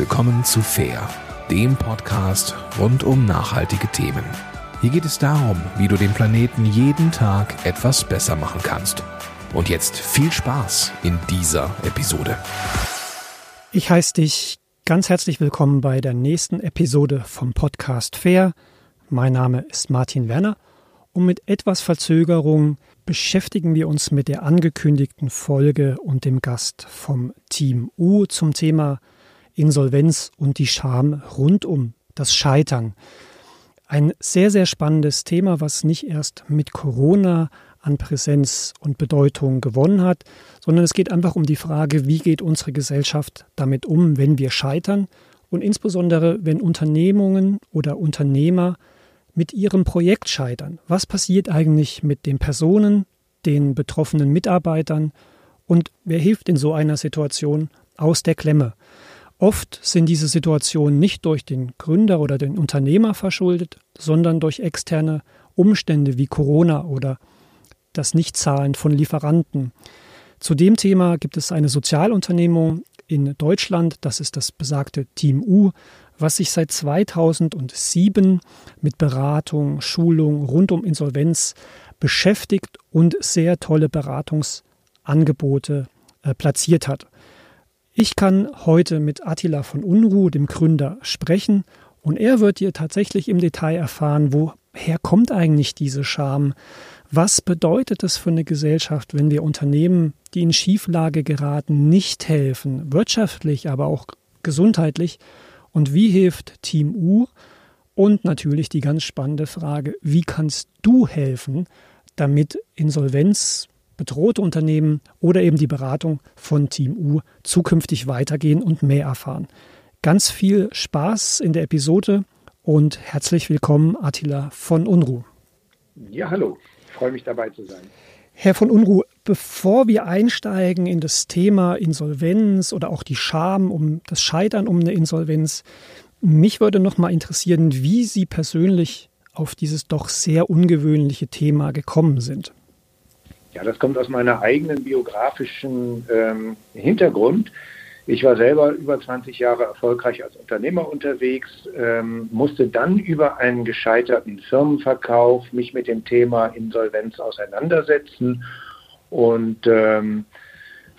willkommen zu Fair, dem Podcast rund um nachhaltige Themen. Hier geht es darum, wie du den Planeten jeden Tag etwas besser machen kannst. Und jetzt viel Spaß in dieser Episode. Ich heiße dich ganz herzlich willkommen bei der nächsten Episode vom Podcast Fair. Mein Name ist Martin Werner und mit etwas Verzögerung beschäftigen wir uns mit der angekündigten Folge und dem Gast vom Team U zum Thema Insolvenz und die Scham rund um das Scheitern. Ein sehr, sehr spannendes Thema, was nicht erst mit Corona an Präsenz und Bedeutung gewonnen hat, sondern es geht einfach um die Frage, wie geht unsere Gesellschaft damit um, wenn wir scheitern und insbesondere, wenn Unternehmungen oder Unternehmer mit ihrem Projekt scheitern. Was passiert eigentlich mit den Personen, den betroffenen Mitarbeitern und wer hilft in so einer Situation aus der Klemme? Oft sind diese Situationen nicht durch den Gründer oder den Unternehmer verschuldet, sondern durch externe Umstände wie Corona oder das Nichtzahlen von Lieferanten. Zu dem Thema gibt es eine Sozialunternehmung in Deutschland, das ist das besagte Team U, was sich seit 2007 mit Beratung, Schulung rund um Insolvenz beschäftigt und sehr tolle Beratungsangebote äh, platziert hat. Ich kann heute mit Attila von Unruh, dem Gründer, sprechen und er wird dir tatsächlich im Detail erfahren, woher kommt eigentlich diese Scham? Was bedeutet es für eine Gesellschaft, wenn wir Unternehmen, die in Schieflage geraten, nicht helfen, wirtschaftlich, aber auch gesundheitlich? Und wie hilft Team U? Und natürlich die ganz spannende Frage, wie kannst du helfen, damit Insolvenz bedrohte Unternehmen oder eben die Beratung von Team U zukünftig weitergehen und mehr erfahren. Ganz viel Spaß in der Episode und herzlich willkommen, Attila von Unruh. Ja, hallo. Ich freue mich dabei zu sein. Herr von Unruh, bevor wir einsteigen in das Thema Insolvenz oder auch die Scham um das Scheitern um eine Insolvenz, mich würde noch mal interessieren, wie Sie persönlich auf dieses doch sehr ungewöhnliche Thema gekommen sind. Ja, das kommt aus meiner eigenen biografischen ähm, Hintergrund. Ich war selber über 20 Jahre erfolgreich als Unternehmer unterwegs, ähm, musste dann über einen gescheiterten Firmenverkauf mich mit dem Thema Insolvenz auseinandersetzen und ähm,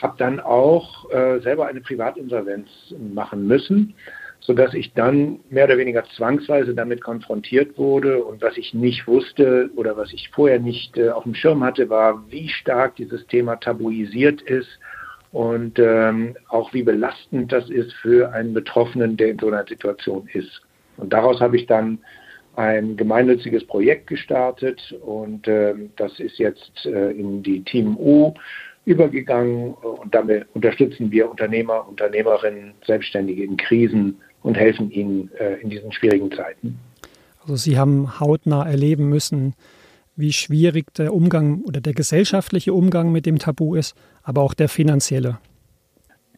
habe dann auch äh, selber eine Privatinsolvenz machen müssen sodass ich dann mehr oder weniger zwangsweise damit konfrontiert wurde. Und was ich nicht wusste oder was ich vorher nicht äh, auf dem Schirm hatte, war, wie stark dieses Thema tabuisiert ist und ähm, auch wie belastend das ist für einen Betroffenen, der in so einer Situation ist. Und daraus habe ich dann ein gemeinnütziges Projekt gestartet und äh, das ist jetzt äh, in die Team U übergegangen und damit unterstützen wir Unternehmer, Unternehmerinnen, Selbstständige in Krisen und helfen ihnen äh, in diesen schwierigen Zeiten. Also Sie haben hautnah erleben müssen, wie schwierig der Umgang oder der gesellschaftliche Umgang mit dem Tabu ist, aber auch der finanzielle.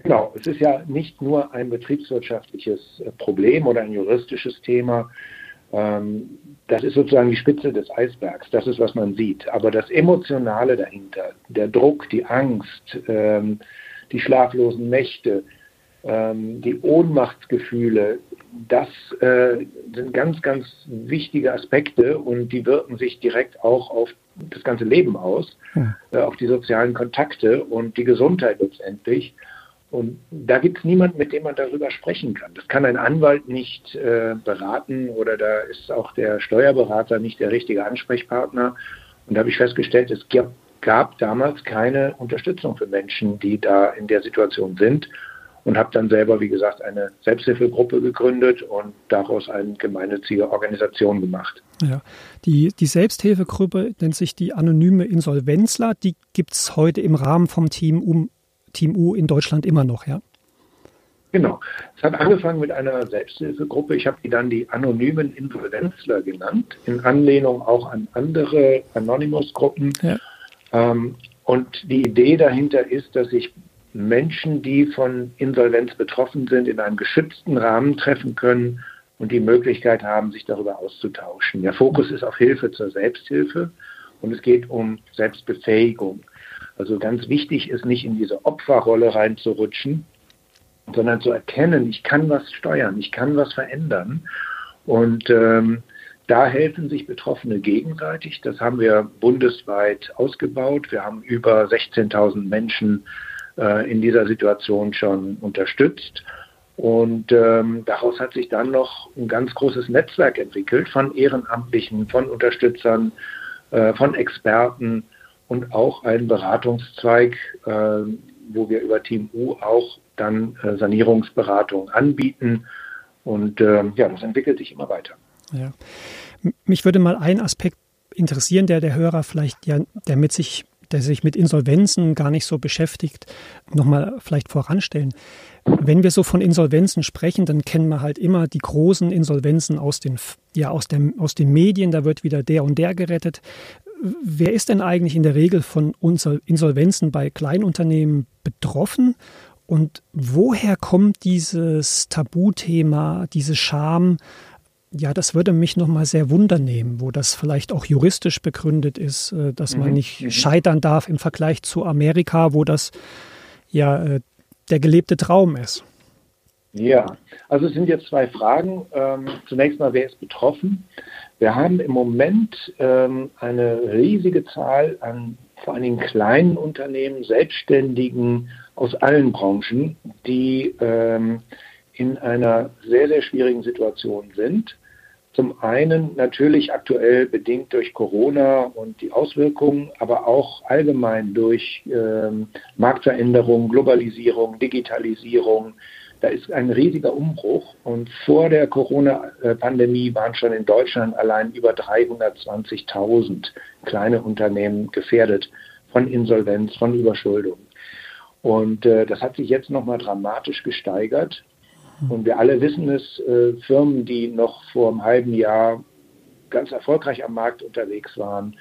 Genau, es ist ja nicht nur ein betriebswirtschaftliches äh, Problem oder ein juristisches Thema. Ähm, das ist sozusagen die Spitze des Eisbergs. Das ist, was man sieht. Aber das Emotionale dahinter, der Druck, die Angst, ähm, die schlaflosen Nächte, ähm, die Ohnmachtsgefühle, das äh, sind ganz, ganz wichtige Aspekte und die wirken sich direkt auch auf das ganze Leben aus, ja. äh, auf die sozialen Kontakte und die Gesundheit letztendlich. Und da gibt es niemanden, mit dem man darüber sprechen kann. Das kann ein Anwalt nicht äh, beraten oder da ist auch der Steuerberater nicht der richtige Ansprechpartner. Und da habe ich festgestellt, es gab, gab damals keine Unterstützung für Menschen, die da in der Situation sind und habe dann selber, wie gesagt, eine Selbsthilfegruppe gegründet und daraus eine gemeinnützige Organisation gemacht. Ja, die, die Selbsthilfegruppe nennt sich die Anonyme Insolvenzler. Die gibt es heute im Rahmen vom Team, um, Team U in Deutschland immer noch, ja? Genau. Es hat angefangen mit einer Selbsthilfegruppe. Ich habe die dann die anonymen Insolvenzler genannt, in Anlehnung auch an andere Anonymous-Gruppen. Ja. Ähm, und die Idee dahinter ist, dass ich Menschen, die von Insolvenz betroffen sind, in einem geschützten Rahmen treffen können und die Möglichkeit haben, sich darüber auszutauschen. Der Fokus ist auf Hilfe zur Selbsthilfe und es geht um Selbstbefähigung. Also ganz wichtig ist nicht in diese Opferrolle reinzurutschen, sondern zu erkennen, ich kann was steuern, ich kann was verändern. Und ähm, da helfen sich Betroffene gegenseitig. Das haben wir bundesweit ausgebaut. Wir haben über 16.000 Menschen äh, in dieser Situation schon unterstützt. Und ähm, daraus hat sich dann noch ein ganz großes Netzwerk entwickelt von Ehrenamtlichen, von Unterstützern, äh, von Experten und auch ein Beratungszweig, äh, wo wir über Team U auch dann äh, Sanierungsberatung anbieten. Und ähm, ja, das entwickelt sich immer weiter. Ja. Mich würde mal ein Aspekt interessieren, der der Hörer vielleicht ja, der mit sich, der sich mit Insolvenzen gar nicht so beschäftigt, nochmal vielleicht voranstellen. Wenn wir so von Insolvenzen sprechen, dann kennen wir halt immer die großen Insolvenzen aus den, ja, aus, dem, aus den Medien. Da wird wieder der und der gerettet. Wer ist denn eigentlich in der Regel von Insolvenzen bei Kleinunternehmen betroffen? Und woher kommt dieses Tabuthema, diese Scham? Ja, das würde mich nochmal sehr wundernehmen, wo das vielleicht auch juristisch begründet ist, äh, dass man mhm. nicht mhm. scheitern darf im Vergleich zu Amerika, wo das ja äh, der gelebte Traum ist. Ja, also es sind jetzt zwei Fragen. Ähm, zunächst mal, wer ist betroffen? Wir haben im Moment ähm, eine riesige Zahl an vor allen Dingen kleinen Unternehmen, Selbstständigen aus allen Branchen, die ähm, in einer sehr, sehr schwierigen Situation sind. Zum einen natürlich aktuell bedingt durch Corona und die Auswirkungen, aber auch allgemein durch ähm, Marktveränderung, Globalisierung, Digitalisierung. Da ist ein riesiger Umbruch. Und vor der Corona-Pandemie waren schon in Deutschland allein über 320.000 kleine Unternehmen gefährdet von Insolvenz, von Überschuldung. Und äh, das hat sich jetzt nochmal dramatisch gesteigert. Und wir alle wissen es, äh, Firmen, die noch vor einem halben Jahr ganz erfolgreich am Markt unterwegs waren,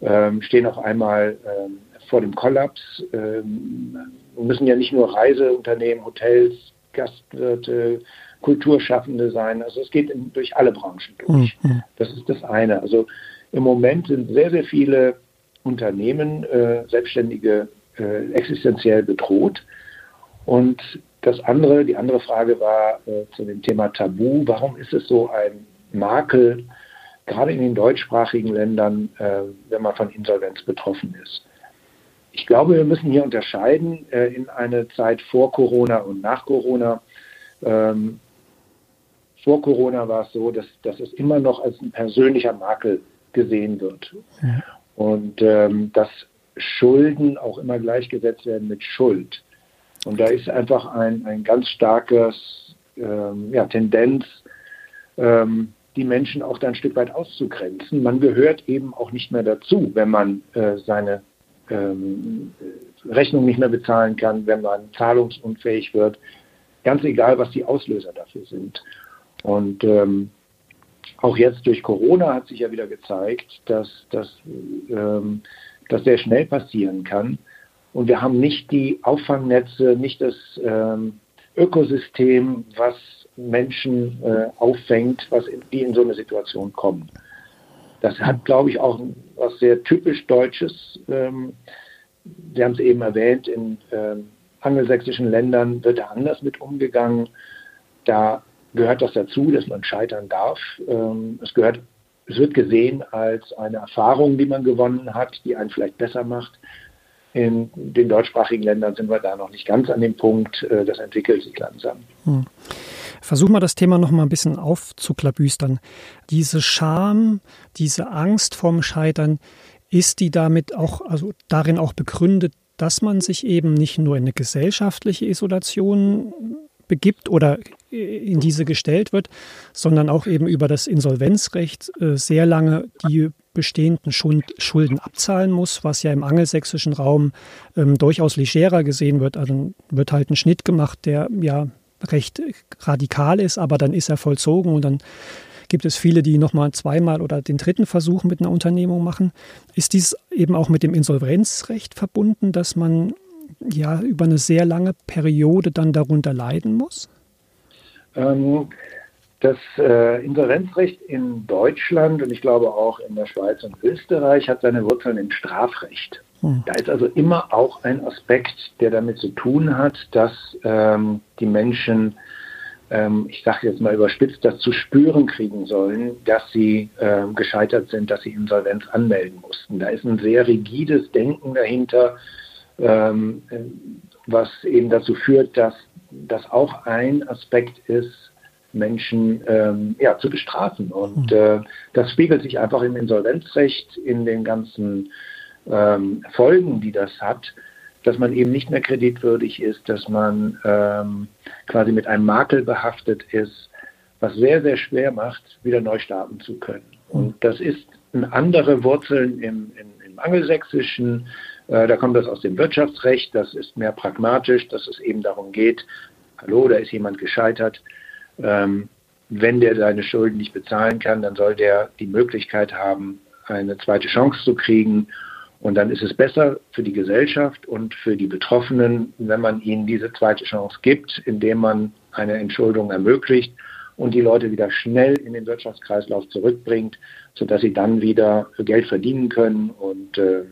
ähm, stehen auf einmal ähm, vor dem Kollaps. Ähm, müssen ja nicht nur Reiseunternehmen, Hotels, Gastwirte, Kulturschaffende sein. Also es geht in, durch alle Branchen durch. Mhm. Das ist das eine. Also im Moment sind sehr, sehr viele Unternehmen, äh, Selbstständige äh, existenziell bedroht. Und das andere, die andere Frage war äh, zu dem Thema Tabu. Warum ist es so ein Makel, gerade in den deutschsprachigen Ländern, äh, wenn man von Insolvenz betroffen ist? Ich glaube, wir müssen hier unterscheiden äh, in eine Zeit vor Corona und nach Corona. Ähm, vor Corona war es so, dass, dass es immer noch als ein persönlicher Makel gesehen wird. Ja. Und ähm, dass Schulden auch immer gleichgesetzt werden mit Schuld. Und da ist einfach ein, ein ganz starkes ähm, ja, Tendenz, ähm, die Menschen auch da ein Stück weit auszugrenzen. Man gehört eben auch nicht mehr dazu, wenn man äh, seine ähm, Rechnung nicht mehr bezahlen kann, wenn man zahlungsunfähig wird. Ganz egal, was die Auslöser dafür sind. Und ähm, auch jetzt durch Corona hat sich ja wieder gezeigt, dass das ähm, sehr schnell passieren kann. Und wir haben nicht die Auffangnetze, nicht das ähm, Ökosystem, was Menschen äh, auffängt, was in, die in so eine Situation kommen. Das hat, glaube ich, auch was sehr typisch Deutsches. Ähm, Sie haben es eben erwähnt, in ähm, angelsächsischen Ländern wird da anders mit umgegangen. Da gehört das dazu, dass man scheitern darf. Ähm, es gehört, es wird gesehen als eine Erfahrung, die man gewonnen hat, die einen vielleicht besser macht. In den deutschsprachigen Ländern sind wir da noch nicht ganz an dem Punkt. Äh, das entwickelt sich langsam. Hm. Versuch mal das Thema noch mal ein bisschen aufzuklabüstern. Diese Scham, diese Angst vorm Scheitern, ist die damit auch, also darin auch begründet, dass man sich eben nicht nur in eine gesellschaftliche Isolation begibt oder in diese gestellt wird, sondern auch eben über das Insolvenzrecht äh, sehr lange die bestehenden Schulden abzahlen muss, was ja im angelsächsischen Raum ähm, durchaus legerer gesehen wird. Also wird halt ein Schnitt gemacht, der ja recht radikal ist, aber dann ist er vollzogen und dann gibt es viele, die nochmal zweimal oder den dritten Versuch mit einer Unternehmung machen. Ist dies eben auch mit dem Insolvenzrecht verbunden, dass man ja über eine sehr lange Periode dann darunter leiden muss? Ähm, das äh, Insolvenzrecht in Deutschland und ich glaube auch in der Schweiz und Österreich hat seine Wurzeln im Strafrecht. Hm. Da ist also immer auch ein Aspekt, der damit zu tun hat, dass ähm, die Menschen, ähm, ich sage jetzt mal überspitzt, das zu spüren kriegen sollen, dass sie äh, gescheitert sind, dass sie Insolvenz anmelden mussten. Da ist ein sehr rigides Denken dahinter, ähm, was eben dazu führt, dass das auch ein Aspekt ist, Menschen ähm, ja, zu bestrafen. Und hm. äh, das spiegelt sich einfach im Insolvenzrecht, in den ganzen ähm, Folgen, die das hat, dass man eben nicht mehr kreditwürdig ist, dass man ähm, quasi mit einem Makel behaftet ist, was sehr, sehr schwer macht, wieder neu starten zu können. Und das ist eine andere Wurzeln im, im, im Angelsächsischen. Äh, da kommt das aus dem Wirtschaftsrecht. Das ist mehr pragmatisch, dass es eben darum geht, hallo, da ist jemand gescheitert. Ähm, wenn der seine Schulden nicht bezahlen kann, dann soll der die Möglichkeit haben, eine zweite Chance zu kriegen und dann ist es besser für die Gesellschaft und für die Betroffenen, wenn man ihnen diese zweite Chance gibt, indem man eine Entschuldung ermöglicht und die Leute wieder schnell in den Wirtschaftskreislauf zurückbringt, sodass sie dann wieder Geld verdienen können und äh,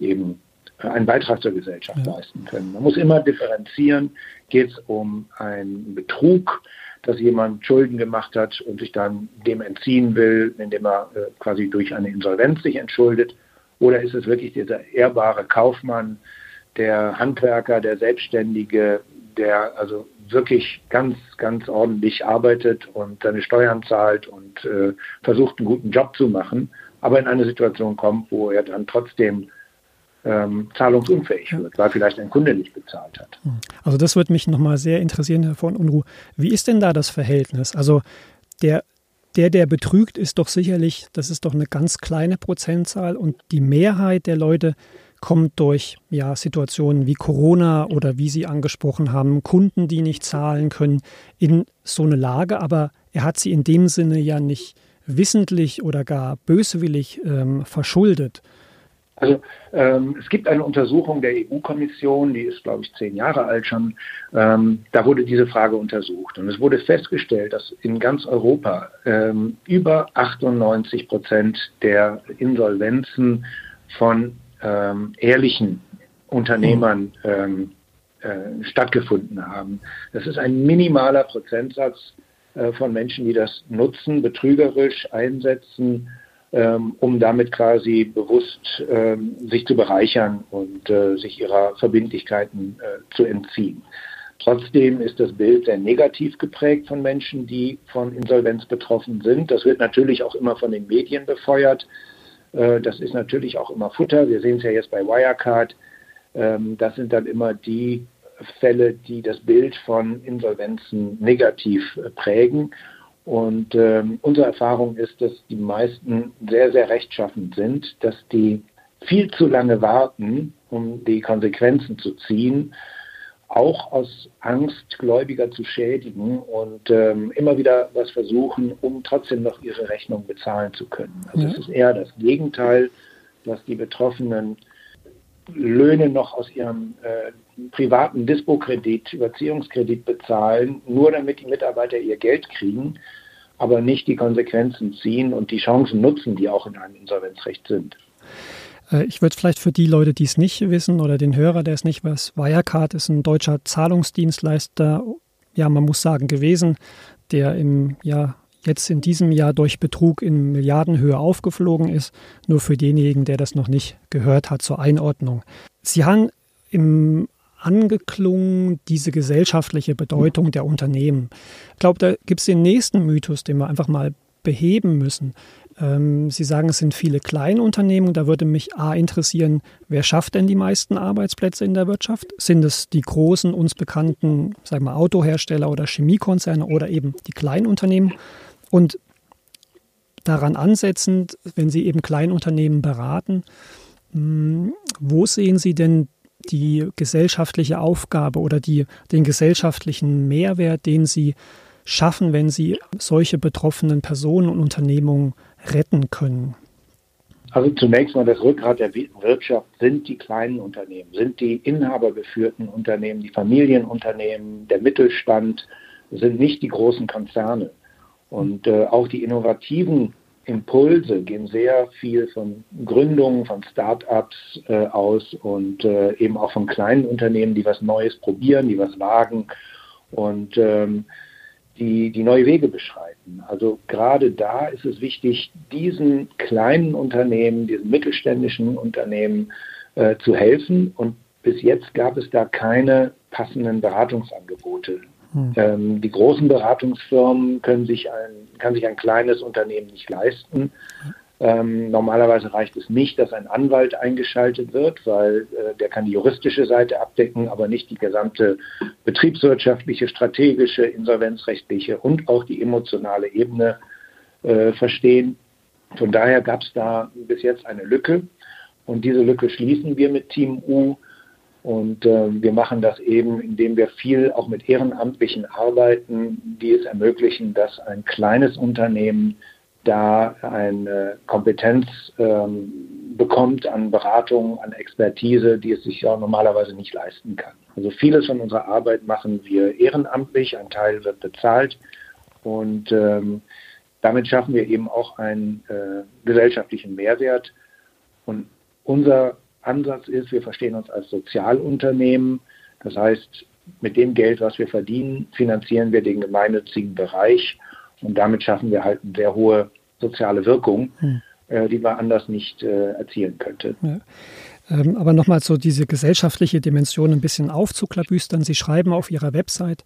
eben einen Beitrag zur Gesellschaft ja. leisten können. Man muss immer differenzieren, geht es um einen Betrug, dass jemand Schulden gemacht hat und sich dann dem entziehen will, indem er äh, quasi durch eine Insolvenz sich entschuldet, oder ist es wirklich dieser ehrbare Kaufmann, der Handwerker, der Selbstständige, der also wirklich ganz, ganz ordentlich arbeitet und seine Steuern zahlt und äh, versucht, einen guten Job zu machen, aber in eine Situation kommt, wo er dann trotzdem ähm, zahlungsunfähig wird, weil vielleicht ein Kunde nicht bezahlt hat. Hm. Also das würde mich nochmal sehr interessieren, Herr von Unruh. Wie ist denn da das Verhältnis? Also der der, der betrügt, ist doch sicherlich, das ist doch eine ganz kleine Prozentzahl und die Mehrheit der Leute kommt durch ja, Situationen wie Corona oder wie Sie angesprochen haben, Kunden, die nicht zahlen können, in so eine Lage, aber er hat sie in dem Sinne ja nicht wissentlich oder gar böswillig ähm, verschuldet. Also ähm, es gibt eine Untersuchung der EU-Kommission, die ist, glaube ich, zehn Jahre alt schon. Ähm, da wurde diese Frage untersucht und es wurde festgestellt, dass in ganz Europa ähm, über 98 Prozent der Insolvenzen von ähm, ehrlichen Unternehmern ähm, äh, stattgefunden haben. Das ist ein minimaler Prozentsatz äh, von Menschen, die das nutzen, betrügerisch einsetzen ähm, um damit quasi bewusst ähm, sich zu bereichern und äh, sich ihrer Verbindlichkeiten äh, zu entziehen. Trotzdem ist das Bild sehr negativ geprägt von Menschen, die von Insolvenz betroffen sind. Das wird natürlich auch immer von den Medien befeuert. Äh, das ist natürlich auch immer Futter. Wir sehen es ja jetzt bei Wirecard. Ähm, das sind dann immer die Fälle, die das Bild von Insolvenzen negativ äh, prägen. Und ähm, unsere Erfahrung ist, dass die meisten sehr, sehr rechtschaffend sind, dass die viel zu lange warten, um die Konsequenzen zu ziehen, auch aus Angst, Gläubiger zu schädigen und ähm, immer wieder was versuchen, um trotzdem noch ihre Rechnung bezahlen zu können. Also es ist eher das Gegenteil, dass die Betroffenen Löhne noch aus ihrem äh, privaten Dispo-Kredit, Überziehungskredit bezahlen, nur damit die Mitarbeiter ihr Geld kriegen, aber nicht die Konsequenzen ziehen und die Chancen nutzen, die auch in einem Insolvenzrecht sind. Äh, ich würde vielleicht für die Leute, die es nicht wissen oder den Hörer, der es nicht weiß, Wirecard ist ein deutscher Zahlungsdienstleister, ja, man muss sagen, gewesen, der im Jahr jetzt in diesem Jahr durch Betrug in Milliardenhöhe aufgeflogen ist. Nur für denjenigen, der das noch nicht gehört hat, zur Einordnung. Sie haben im angeklungen, diese gesellschaftliche Bedeutung der Unternehmen. Ich glaube, da gibt es den nächsten Mythos, den wir einfach mal beheben müssen. Ähm, Sie sagen, es sind viele Kleinunternehmen. Da würde mich A interessieren, wer schafft denn die meisten Arbeitsplätze in der Wirtschaft? Sind es die großen, uns bekannten, sagen wir, Autohersteller oder Chemiekonzerne oder eben die Kleinunternehmen? Und daran ansetzend, wenn Sie eben Kleinunternehmen beraten, hm, wo sehen Sie denn die gesellschaftliche Aufgabe oder die, den gesellschaftlichen Mehrwert, den Sie schaffen, wenn Sie solche betroffenen Personen und Unternehmungen retten können? Also zunächst mal das Rückgrat der Wirtschaft sind die kleinen Unternehmen, sind die inhabergeführten Unternehmen, die Familienunternehmen, der Mittelstand, sind nicht die großen Konzerne. Und äh, auch die innovativen Impulse gehen sehr viel von Gründungen, von Start-ups äh, aus und äh, eben auch von kleinen Unternehmen, die was Neues probieren, die was wagen und ähm, die, die neue Wege beschreiten. Also gerade da ist es wichtig, diesen kleinen Unternehmen, diesen mittelständischen Unternehmen äh, zu helfen. Und bis jetzt gab es da keine passenden Beratungsangebote. Hm. Ähm, die großen Beratungsfirmen können sich ein, kann sich ein kleines Unternehmen nicht leisten. Ähm, normalerweise reicht es nicht, dass ein Anwalt eingeschaltet wird, weil äh, der kann die juristische Seite abdecken, aber nicht die gesamte betriebswirtschaftliche, strategische, insolvenzrechtliche und auch die emotionale Ebene äh, verstehen. Von daher gab es da bis jetzt eine Lücke und diese Lücke schließen wir mit Team U. Und äh, wir machen das eben, indem wir viel auch mit Ehrenamtlichen arbeiten, die es ermöglichen, dass ein kleines Unternehmen da eine Kompetenz ähm, bekommt an Beratung, an Expertise, die es sich ja normalerweise nicht leisten kann. Also vieles von unserer Arbeit machen wir ehrenamtlich, ein Teil wird bezahlt und ähm, damit schaffen wir eben auch einen äh, gesellschaftlichen Mehrwert. Und unser Ansatz ist, wir verstehen uns als Sozialunternehmen. Das heißt, mit dem Geld, was wir verdienen, finanzieren wir den gemeinnützigen Bereich und damit schaffen wir halt eine sehr hohe soziale Wirkung, hm. äh, die man anders nicht äh, erzielen könnte. Ja. Ähm, aber nochmal so diese gesellschaftliche Dimension ein bisschen aufzuklabüstern. Sie schreiben auf Ihrer Website,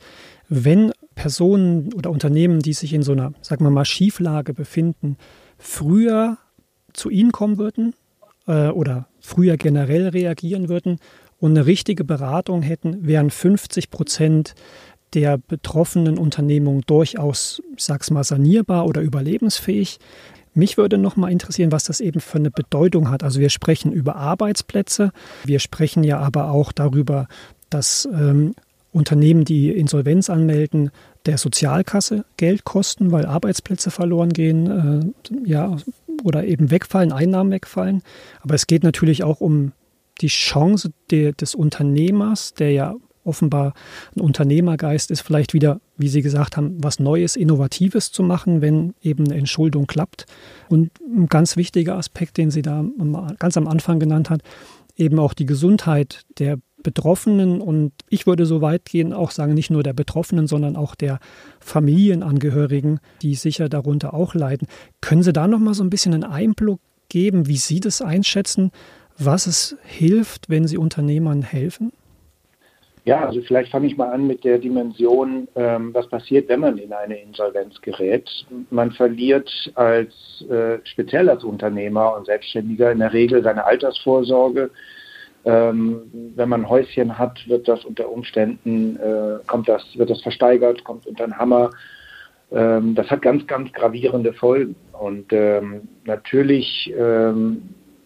wenn Personen oder Unternehmen, die sich in so einer, sagen wir mal, Schieflage befinden, früher zu Ihnen kommen würden, äh, oder früher generell reagieren würden und eine richtige Beratung hätten, wären 50 Prozent der betroffenen Unternehmung durchaus, ich sag's mal, sanierbar oder überlebensfähig. Mich würde noch mal interessieren, was das eben für eine Bedeutung hat. Also wir sprechen über Arbeitsplätze, wir sprechen ja aber auch darüber, dass ähm, Unternehmen, die Insolvenz anmelden, der Sozialkasse Geld kosten, weil Arbeitsplätze verloren gehen, äh, ja, oder eben wegfallen, Einnahmen wegfallen. Aber es geht natürlich auch um die Chance de, des Unternehmers, der ja offenbar ein Unternehmergeist ist, vielleicht wieder, wie Sie gesagt haben, was Neues, Innovatives zu machen, wenn eben eine Entschuldung klappt. Und ein ganz wichtiger Aspekt, den Sie da ganz am Anfang genannt hat, eben auch die Gesundheit der Betroffenen und ich würde so weit gehen, auch sagen, nicht nur der Betroffenen, sondern auch der Familienangehörigen, die sicher darunter auch leiden. Können Sie da noch mal so ein bisschen einen Einblick geben, wie Sie das einschätzen, was es hilft, wenn Sie Unternehmern helfen? Ja, also vielleicht fange ich mal an mit der Dimension, ähm, was passiert, wenn man in eine Insolvenz gerät. Man verliert als äh, speziell als Unternehmer und Selbstständiger in der Regel seine Altersvorsorge, ähm, wenn man ein Häuschen hat, wird das unter Umständen, äh, kommt das, wird das versteigert, kommt unter den Hammer. Ähm, das hat ganz, ganz gravierende Folgen. Und ähm, natürlich ähm,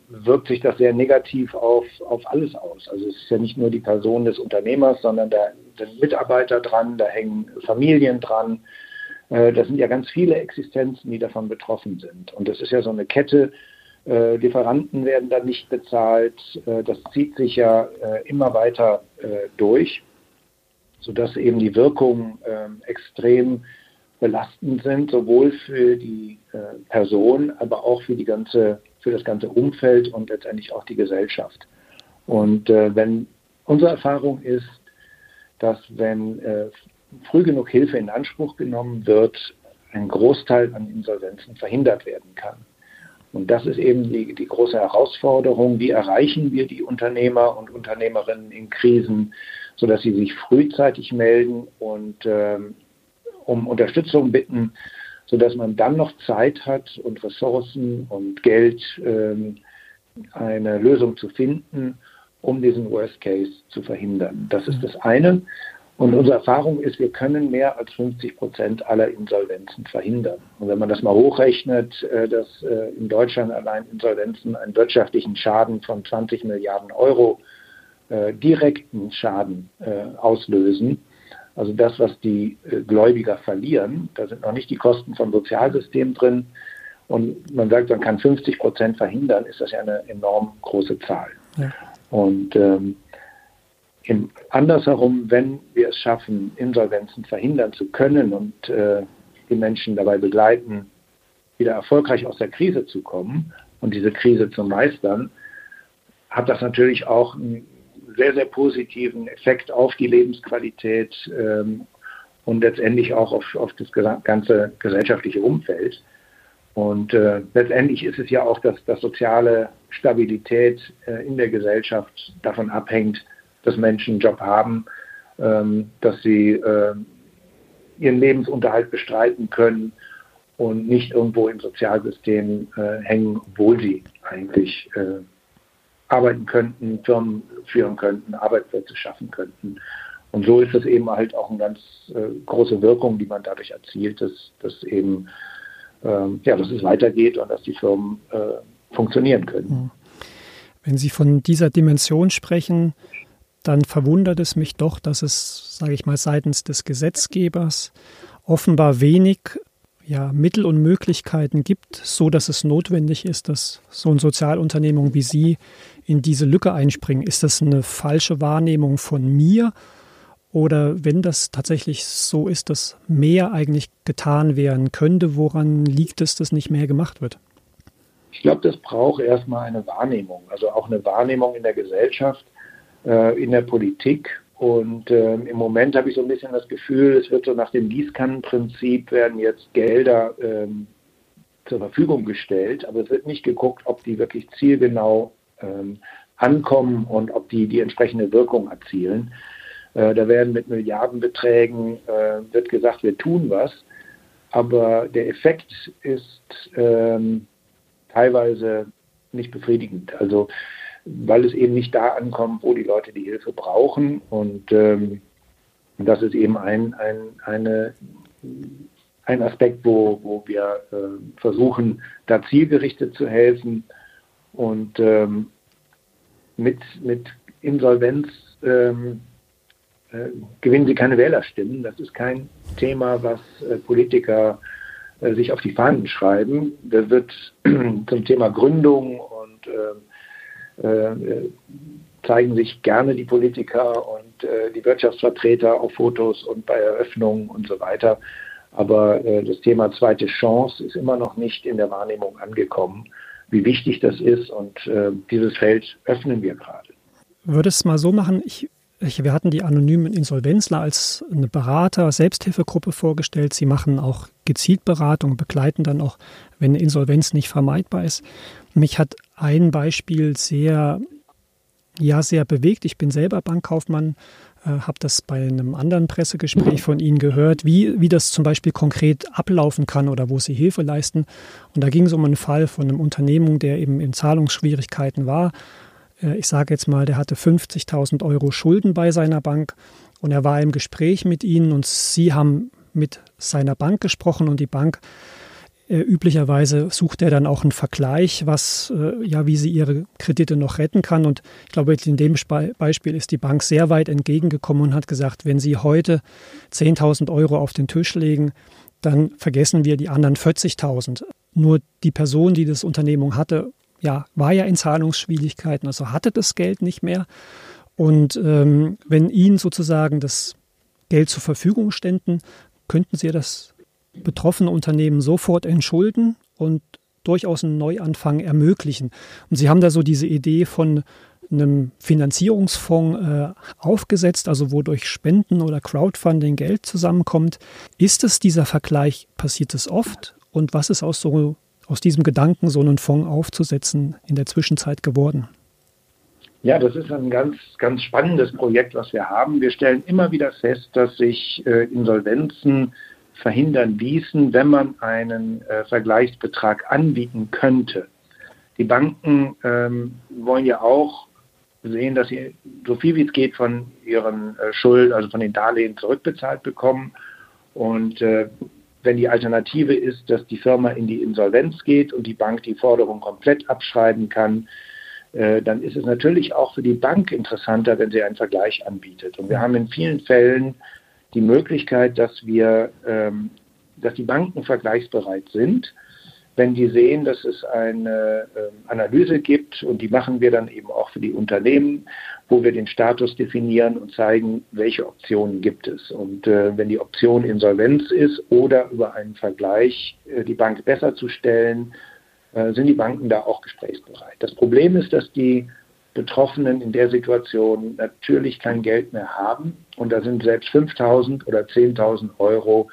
wirkt sich das sehr negativ auf, auf alles aus. Also es ist ja nicht nur die Person des Unternehmers, sondern da sind Mitarbeiter dran, da hängen Familien dran. Äh, das sind ja ganz viele Existenzen, die davon betroffen sind. Und das ist ja so eine Kette, äh, Lieferanten werden dann nicht bezahlt. Äh, das zieht sich ja äh, immer weiter äh, durch, sodass eben die Wirkungen ähm, extrem belastend sind, sowohl für die äh, Person, aber auch für, die ganze, für das ganze Umfeld und letztendlich auch die Gesellschaft. Und äh, wenn unsere Erfahrung ist, dass wenn früh genug Hilfe in Anspruch genommen wird, ein Großteil an Insolvenzen verhindert werden kann. Und das ist eben die, die große Herausforderung. Wie erreichen wir die Unternehmer und Unternehmerinnen in Krisen, sodass sie sich frühzeitig melden und ähm, um Unterstützung bitten, sodass man dann noch Zeit hat und Ressourcen und Geld, ähm, eine Lösung zu finden, um diesen Worst Case zu verhindern. Das ist das eine. Und unsere Erfahrung ist, wir können mehr als 50 Prozent aller Insolvenzen verhindern. Und wenn man das mal hochrechnet, äh, dass äh, in Deutschland allein Insolvenzen einen wirtschaftlichen Schaden von 20 Milliarden Euro äh, direkten Schaden auslösen, also das, was die Gläubiger verlieren, da sind noch nicht die Kosten vom Sozialsystem drin. Und man sagt, man kann 50 Prozent verhindern, ist das ja eine enorm große Zahl. Ja. Und ähm, im, andersherum, wenn wir es schaffen, Insolvenzen verhindern zu können und äh, die Menschen dabei begleiten, wieder erfolgreich aus der Krise zu kommen und diese Krise zu meistern, hat das natürlich auch einen sehr, sehr positiven Effekt auf die Lebensqualität ähm, und letztendlich auch auf, auf das ganze gesellschaftliche Umfeld. Und äh, letztendlich ist es ja auch, dass, dass soziale Stabilität äh, in der Gesellschaft davon abhängt, dass Menschen einen Job haben, ähm, dass sie äh, ihren Lebensunterhalt bestreiten können und nicht irgendwo im Sozialsystem äh, hängen, obwohl sie eigentlich äh, arbeiten könnten, Firmen führen könnten, Arbeitsplätze schaffen könnten. Und so ist es eben halt auch eine ganz äh, große Wirkung, die man dadurch erzielt, dass, dass eben ähm, ja, dass es weitergeht und dass die Firmen äh, funktionieren können. Wenn Sie von dieser Dimension sprechen, dann verwundert es mich doch, dass es, sage ich mal, seitens des Gesetzgebers offenbar wenig ja, Mittel und Möglichkeiten gibt, so dass es notwendig ist, dass so eine Sozialunternehmung wie Sie in diese Lücke einspringen. Ist das eine falsche Wahrnehmung von mir? Oder wenn das tatsächlich so ist, dass mehr eigentlich getan werden könnte, woran liegt es, dass nicht mehr gemacht wird? Ich glaube, das braucht erstmal eine Wahrnehmung, also auch eine Wahrnehmung in der Gesellschaft, in der Politik. Und äh, im Moment habe ich so ein bisschen das Gefühl, es wird so nach dem Gießkannenprinzip werden jetzt Gelder ähm, zur Verfügung gestellt, aber es wird nicht geguckt, ob die wirklich zielgenau ähm, ankommen und ob die die entsprechende Wirkung erzielen. Äh, da werden mit Milliardenbeträgen, äh, wird gesagt, wir tun was. Aber der Effekt ist ähm, teilweise nicht befriedigend. Also weil es eben nicht da ankommt, wo die Leute die Hilfe brauchen. Und ähm, das ist eben ein, ein, eine, ein Aspekt, wo, wo wir äh, versuchen, da zielgerichtet zu helfen. Und ähm, mit, mit Insolvenz ähm, äh, gewinnen sie keine Wählerstimmen. Das ist kein Thema, was äh, Politiker äh, sich auf die Fahnen schreiben. Da wird zum Thema Gründung und zeigen sich gerne die Politiker und die Wirtschaftsvertreter auf Fotos und bei Eröffnungen und so weiter. Aber das Thema zweite Chance ist immer noch nicht in der Wahrnehmung angekommen, wie wichtig das ist. Und dieses Feld öffnen wir gerade. Würde es mal so machen, ich wir hatten die anonymen Insolvenzler als eine Berater-Selbsthilfegruppe vorgestellt. Sie machen auch gezielt Beratung, begleiten dann auch, wenn eine Insolvenz nicht vermeidbar ist. Mich hat ein Beispiel sehr, ja, sehr bewegt. Ich bin selber Bankkaufmann, äh, habe das bei einem anderen Pressegespräch von Ihnen gehört, wie, wie das zum Beispiel konkret ablaufen kann oder wo Sie Hilfe leisten. Und da ging es um einen Fall von einem Unternehmen, der eben in Zahlungsschwierigkeiten war äh, ich sage jetzt mal, der hatte 50.000 Euro Schulden bei seiner Bank und er war im Gespräch mit ihnen und sie haben mit seiner Bank gesprochen und die Bank äh, üblicherweise sucht er dann auch einen Vergleich, was äh, ja, wie sie ihre Kredite noch retten kann. Und ich glaube, in dem Beispiel ist die Bank sehr weit entgegengekommen und hat gesagt, wenn Sie heute 10.000 Euro auf den Tisch legen, dann vergessen wir die anderen 40.000. Nur die Person, die das Unternehmen hatte, ja, war ja in Zahlungsschwierigkeiten, also hatte das Geld nicht mehr. Und ähm, wenn Ihnen sozusagen das Geld zur Verfügung ständen, könnten Sie das betroffene Unternehmen sofort entschulden und durchaus einen Neuanfang ermöglichen. Und Sie haben da so diese Idee von einem Finanzierungsfonds äh, aufgesetzt, also wo durch Spenden oder Crowdfunding Geld zusammenkommt. Ist es dieser Vergleich, passiert es oft? Und was ist aus so aus diesem Gedanken, so einen Fonds aufzusetzen, in der Zwischenzeit geworden? Ja, das ist ein ganz, ganz spannendes Projekt, was wir haben. Wir stellen immer wieder fest, dass sich äh, Insolvenzen verhindern ließen, wenn man einen äh, Vergleichsbetrag anbieten könnte. Die Banken ähm, wollen ja auch sehen, dass sie so viel wie es geht von ihren äh, Schulden, also von den Darlehen zurückbezahlt bekommen. Und äh, wenn die Alternative ist, dass die Firma in die Insolvenz geht und die Bank die Forderung komplett abschreiben kann, äh, dann ist es natürlich auch für die Bank interessanter, wenn sie einen Vergleich anbietet. Und wir haben in vielen Fällen die Möglichkeit, dass wir, ähm, dass die Banken vergleichsbereit sind, wenn die sehen, dass es eine äh, Analyse gibt und die machen wir dann eben auch für die Unternehmen, wo wir den Status definieren und zeigen, welche Optionen gibt es. Und äh, wenn die Option Insolvenz ist oder über einen Vergleich äh, die Bank besser zu stellen, äh, sind die Banken da auch gesprächsbereit. Das Problem ist, dass die Betroffenen in der Situation natürlich kein Geld mehr haben und da sind selbst 5.000 oder 10.000 Euro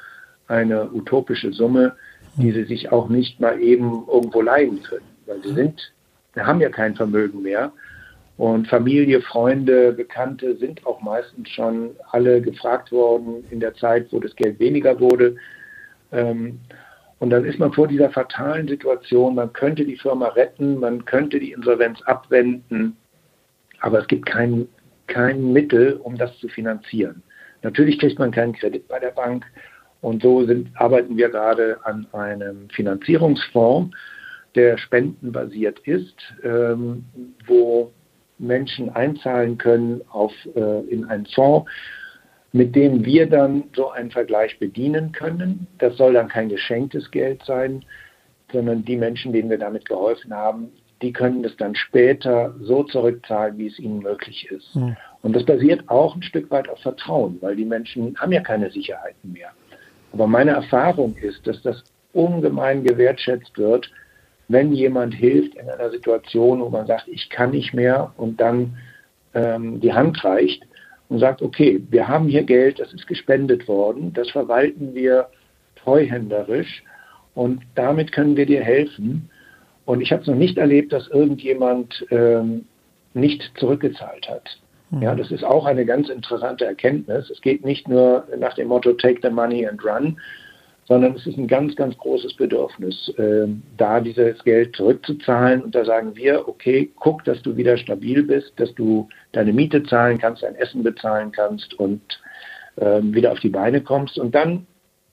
eine utopische Summe, die sie sich auch nicht mal eben irgendwo leihen können, weil sie sind, wir haben ja kein Vermögen mehr. Und Familie, Freunde, Bekannte sind auch meistens schon alle gefragt worden in der Zeit, wo das Geld weniger wurde. Ähm, und dann ist man vor dieser fatalen Situation, man könnte die Firma retten, man könnte die Insolvenz abwenden, aber es gibt kein, kein Mittel, um das zu finanzieren. Natürlich kriegt man keinen Kredit bei der Bank, und so sind, arbeiten wir gerade an einem Finanzierungsfonds, der spendenbasiert ist, ähm, wo Menschen einzahlen können auf, äh, in einen Fonds, mit dem wir dann so einen Vergleich bedienen können. Das soll dann kein geschenktes Geld sein, sondern die Menschen, denen wir damit geholfen haben, die können es dann später so zurückzahlen, wie es ihnen möglich ist. Mhm. Und das basiert auch ein Stück weit auf Vertrauen, weil die Menschen haben ja keine Sicherheiten mehr. Aber meine Erfahrung ist, dass das ungemein gewertschätzt wird, wenn jemand hilft in einer Situation, wo man sagt, ich kann nicht mehr und dann ähm, die Hand reicht und sagt, okay, wir haben hier Geld, das ist gespendet worden, das verwalten wir treuhänderisch und damit können wir dir helfen. Und ich habe es noch nicht erlebt, dass irgendjemand ähm, nicht zurückgezahlt hat. Ja, das ist auch eine ganz interessante Erkenntnis. Es geht nicht nur nach dem Motto Take the money and run, sondern es ist ein ganz, ganz großes Bedürfnis, äh, da dieses Geld zurückzuzahlen. Und da sagen wir, okay, guck, dass du wieder stabil bist, dass du deine Miete zahlen kannst, dein Essen bezahlen kannst und äh, wieder auf die Beine kommst. Und dann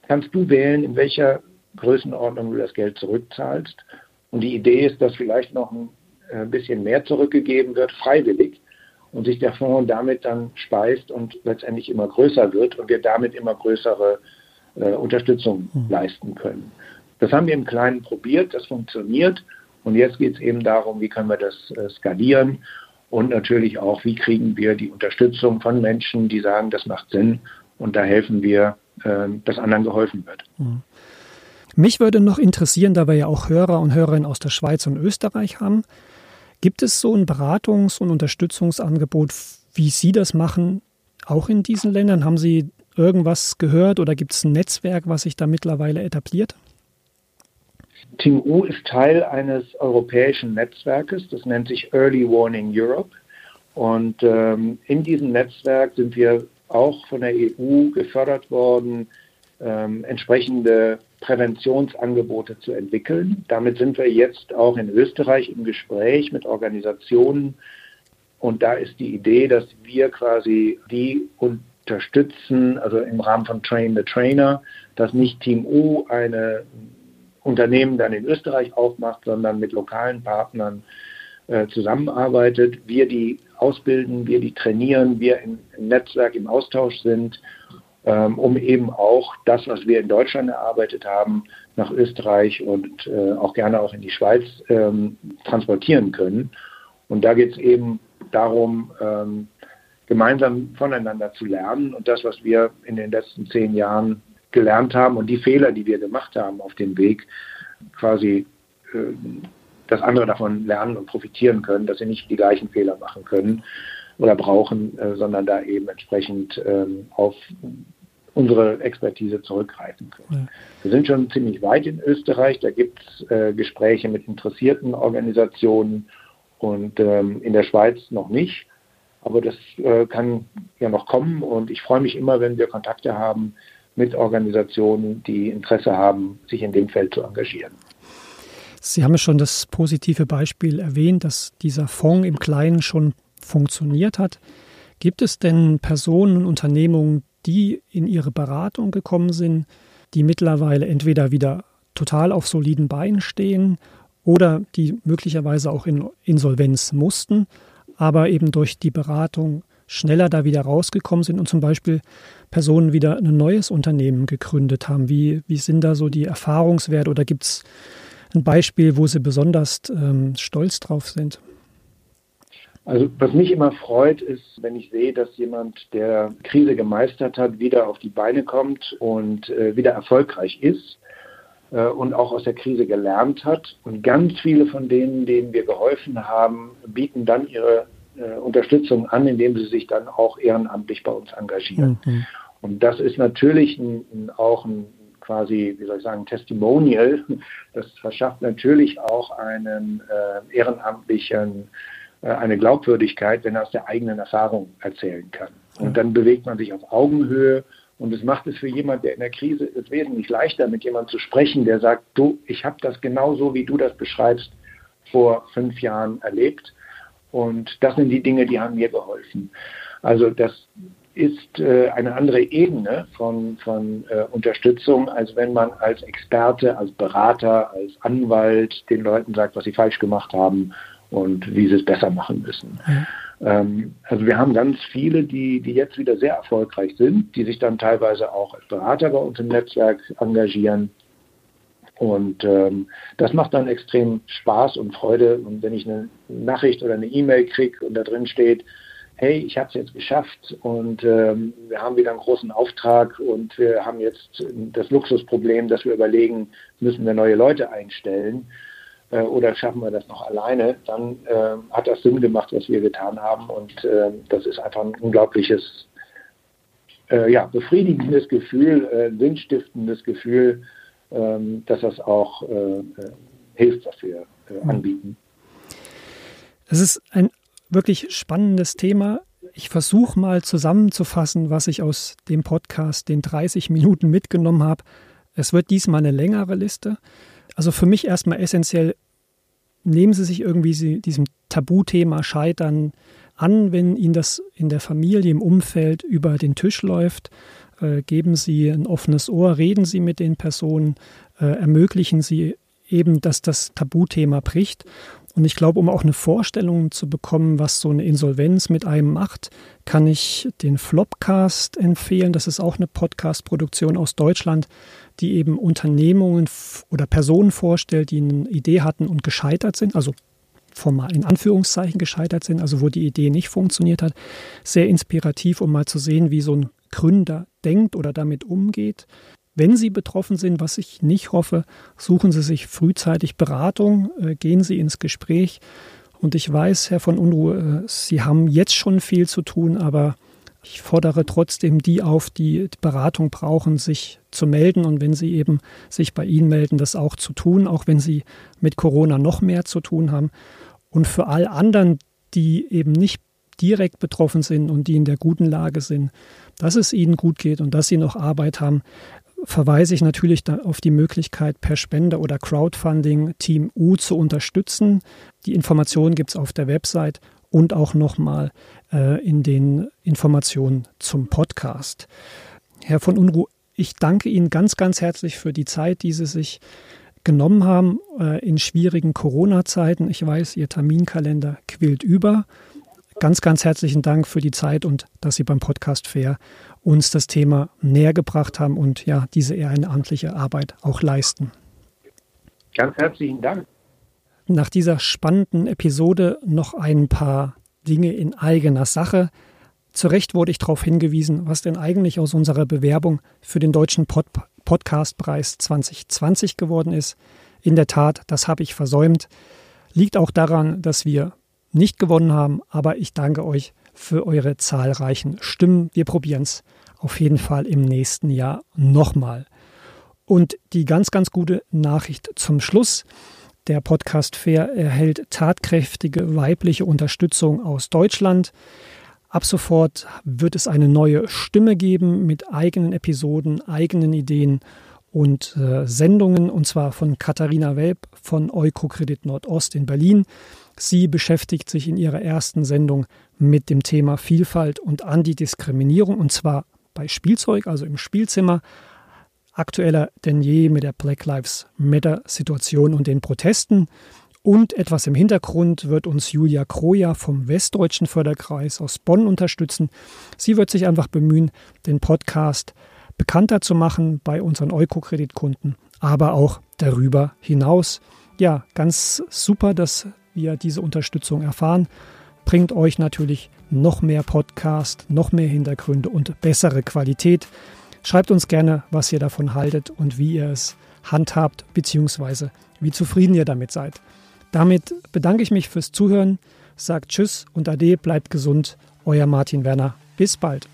kannst du wählen, in welcher Größenordnung du das Geld zurückzahlst. Und die Idee ist, dass vielleicht noch ein äh, bisschen mehr zurückgegeben wird, freiwillig und sich der Fonds damit dann speist und letztendlich immer größer wird und wir damit immer größere äh, Unterstützung mhm. leisten können. Das haben wir im Kleinen probiert, das funktioniert und jetzt geht es eben darum, wie können wir das äh, skalieren und natürlich auch, wie kriegen wir die Unterstützung von Menschen, die sagen, das macht Sinn und da helfen wir, äh, dass anderen geholfen wird. Mhm. Mich würde noch interessieren, da wir ja auch Hörer und Hörerinnen aus der Schweiz und Österreich haben, Gibt es so ein Beratungs- und Unterstützungsangebot, wie Sie das machen, auch in diesen Ländern? Haben Sie irgendwas gehört oder gibt es ein Netzwerk, was sich da mittlerweile etabliert? Team U ist Teil eines europäischen Netzwerkes, das nennt sich Early Warning Europe. Und ähm, in diesem Netzwerk sind wir auch von der EU gefördert worden, ähm, entsprechende Präventionsangebote zu entwickeln. Damit sind wir jetzt auch in Österreich im Gespräch mit Organisationen. Und da ist die Idee, dass wir quasi die unterstützen, also im Rahmen von Train the Trainer, dass nicht Team U eine Unternehmen dann in Österreich aufmacht, sondern mit lokalen Partnern äh, zusammenarbeitet. Wir die ausbilden, wir die trainieren, wir im, Netzwerk im Austausch sind um eben auch das, was wir in Deutschland erarbeitet haben, nach Österreich und äh, auch gerne auch in die Schweiz ähm, transportieren können. Und da geht es eben darum, ähm, gemeinsam voneinander zu lernen und das, was wir in den letzten zehn Jahren gelernt haben und die Fehler, die wir gemacht haben auf dem Weg, quasi, äh, dass andere davon lernen und profitieren können, dass sie nicht die gleichen Fehler machen können oder brauchen, äh, sondern da eben entsprechend ähm, auf unsere Expertise zurückgreifen können. Ja. Wir sind schon ziemlich weit in Österreich. Da gibt es äh, Gespräche mit interessierten Organisationen und ähm, in der Schweiz noch nicht. Aber das äh, kann ja noch kommen und ich freue mich immer, wenn wir Kontakte haben mit Organisationen, die Interesse haben, sich in dem Feld zu engagieren. Sie haben ja schon das positive Beispiel erwähnt, dass dieser Fonds im Kleinen schon funktioniert hat. Gibt es denn Personen und Unternehmungen, die in ihre Beratung gekommen sind, die mittlerweile entweder wieder total auf soliden Beinen stehen oder die möglicherweise auch in Insolvenz mussten, aber eben durch die Beratung schneller da wieder rausgekommen sind und zum Beispiel Personen wieder ein neues Unternehmen gegründet haben. Wie, wie sind da so die Erfahrungswerte oder gibt es ein Beispiel, wo Sie besonders ähm, stolz drauf sind? Also was mich immer freut, ist, wenn ich sehe, dass jemand, der Krise gemeistert hat, wieder auf die Beine kommt und äh, wieder erfolgreich ist äh, und auch aus der Krise gelernt hat. Und ganz viele von denen, denen wir geholfen haben, bieten dann ihre äh, Unterstützung an, indem sie sich dann auch ehrenamtlich bei uns engagieren. Mhm. Und das ist natürlich ein, ein, auch ein quasi, wie soll ich sagen, Testimonial. Das verschafft natürlich auch einen äh, ehrenamtlichen eine Glaubwürdigkeit, wenn er aus der eigenen Erfahrung erzählen kann. Und dann bewegt man sich auf Augenhöhe und es macht es für jemanden, der in der Krise ist, wesentlich leichter, mit jemandem zu sprechen, der sagt, du, ich habe das genauso, wie du das beschreibst, vor fünf Jahren erlebt. Und das sind die Dinge, die haben mir geholfen. Also das ist äh, eine andere Ebene von, von äh, Unterstützung, als wenn man als Experte, als Berater, als Anwalt den Leuten sagt, was sie falsch gemacht haben und wie sie es besser machen müssen. Ja. Ähm, also wir haben ganz viele, die, die jetzt wieder sehr erfolgreich sind, die sich dann teilweise auch als Berater bei uns im Netzwerk engagieren. Und ähm, das macht dann extrem Spaß und Freude. Und wenn ich eine Nachricht oder eine E-Mail kriege und da drin steht, hey, ich habe es jetzt geschafft und ähm, wir haben wieder einen großen Auftrag und wir haben jetzt das Luxusproblem, dass wir überlegen, müssen wir neue Leute einstellen äh, oder schaffen wir das noch alleine, dann äh, hat das Sinn gemacht, was wir getan haben und äh, das ist einfach ein unglaubliches, äh, ja, befriedigendes Gefühl, äh, sinnstiftendes Gefühl, ähm, dass das auch äh, hilft, was wir anbieten. Es ist ein wirklich spannendes Thema. Ich versuche mal zusammenzufassen, was ich aus dem Podcast, den 30 Minuten mitgenommen habe. Es wird diesmal eine längere Liste. Also für mich erstmal essentiell, nehmen Sie sich irgendwie diesem Tabuthema Scheitern an, wenn Ihnen das in der Familie, im Umfeld über den Tisch läuft. Äh, geben Sie ein offenes Ohr, reden Sie mit den Personen, äh, ermöglichen Sie eben, dass das Tabuthema bricht. Und ich glaube, um auch eine Vorstellung zu bekommen, was so eine Insolvenz mit einem macht, kann ich den Flopcast empfehlen. Das ist auch eine Podcast-Produktion aus Deutschland, die eben Unternehmungen oder Personen vorstellt, die eine Idee hatten und gescheitert sind, also formal in Anführungszeichen gescheitert sind, also wo die Idee nicht funktioniert hat. Sehr inspirativ, um mal zu sehen, wie so ein Gründer denkt oder damit umgeht. Wenn Sie betroffen sind, was ich nicht hoffe, suchen Sie sich frühzeitig Beratung, äh, gehen Sie ins Gespräch. Und ich weiß, Herr von Unruhe, äh, Sie haben jetzt schon viel zu tun, aber ich fordere trotzdem die auf, die Beratung brauchen, sich zu melden und wenn sie eben sich bei Ihnen melden, das auch zu tun, auch wenn sie mit Corona noch mehr zu tun haben. Und für all anderen, die eben nicht direkt betroffen sind und die in der guten Lage sind, dass es ihnen gut geht und dass sie noch Arbeit haben, verweise ich natürlich auf die Möglichkeit, per Spende oder Crowdfunding Team U zu unterstützen. Die Informationen gibt es auf der Website und auch nochmal äh, in den Informationen zum Podcast. Herr von Unruh, ich danke Ihnen ganz, ganz herzlich für die Zeit, die Sie sich genommen haben äh, in schwierigen Corona-Zeiten. Ich weiß, Ihr Terminkalender quillt über. Ganz, ganz herzlichen Dank für die Zeit und dass Sie beim Podcast Fair uns das Thema näher gebracht haben und ja, diese ehrenamtliche Arbeit auch leisten. Ganz herzlichen Dank. Nach dieser spannenden Episode noch ein paar Dinge in eigener Sache. Zu Recht wurde ich darauf hingewiesen, was denn eigentlich aus unserer Bewerbung für den Deutschen Pod Podcastpreis 2020 geworden ist. In der Tat, das habe ich versäumt. Liegt auch daran, dass wir nicht gewonnen haben, aber ich danke euch für eure zahlreichen Stimmen. Wir probieren es auf jeden Fall im nächsten Jahr nochmal. Und die ganz, ganz gute Nachricht zum Schluss. Der Podcast Fair erhält tatkräftige weibliche Unterstützung aus Deutschland. Ab sofort wird es eine neue Stimme geben mit eigenen Episoden, eigenen Ideen und äh, Sendungen, und zwar von Katharina Welp von Eukokredit Nordost in Berlin. Sie beschäftigt sich in ihrer ersten Sendung mit dem Thema Vielfalt und Antidiskriminierung und zwar bei Spielzeug, also im Spielzimmer. Aktueller denn je mit der Black Lives Matter Situation und den Protesten. Und etwas im Hintergrund wird uns Julia Kroja vom Westdeutschen Förderkreis aus Bonn unterstützen. Sie wird sich einfach bemühen, den Podcast bekannter zu machen bei unseren Eukokreditkunden aber auch darüber hinaus. Ja, ganz super, dass wir diese Unterstützung erfahren. Bringt euch natürlich noch mehr Podcast, noch mehr Hintergründe und bessere Qualität. Schreibt uns gerne, was ihr davon haltet und wie ihr es handhabt, beziehungsweise wie zufrieden ihr damit seid. Damit bedanke ich mich fürs Zuhören, sagt Tschüss und Ade, bleibt gesund, euer Martin Werner. Bis bald.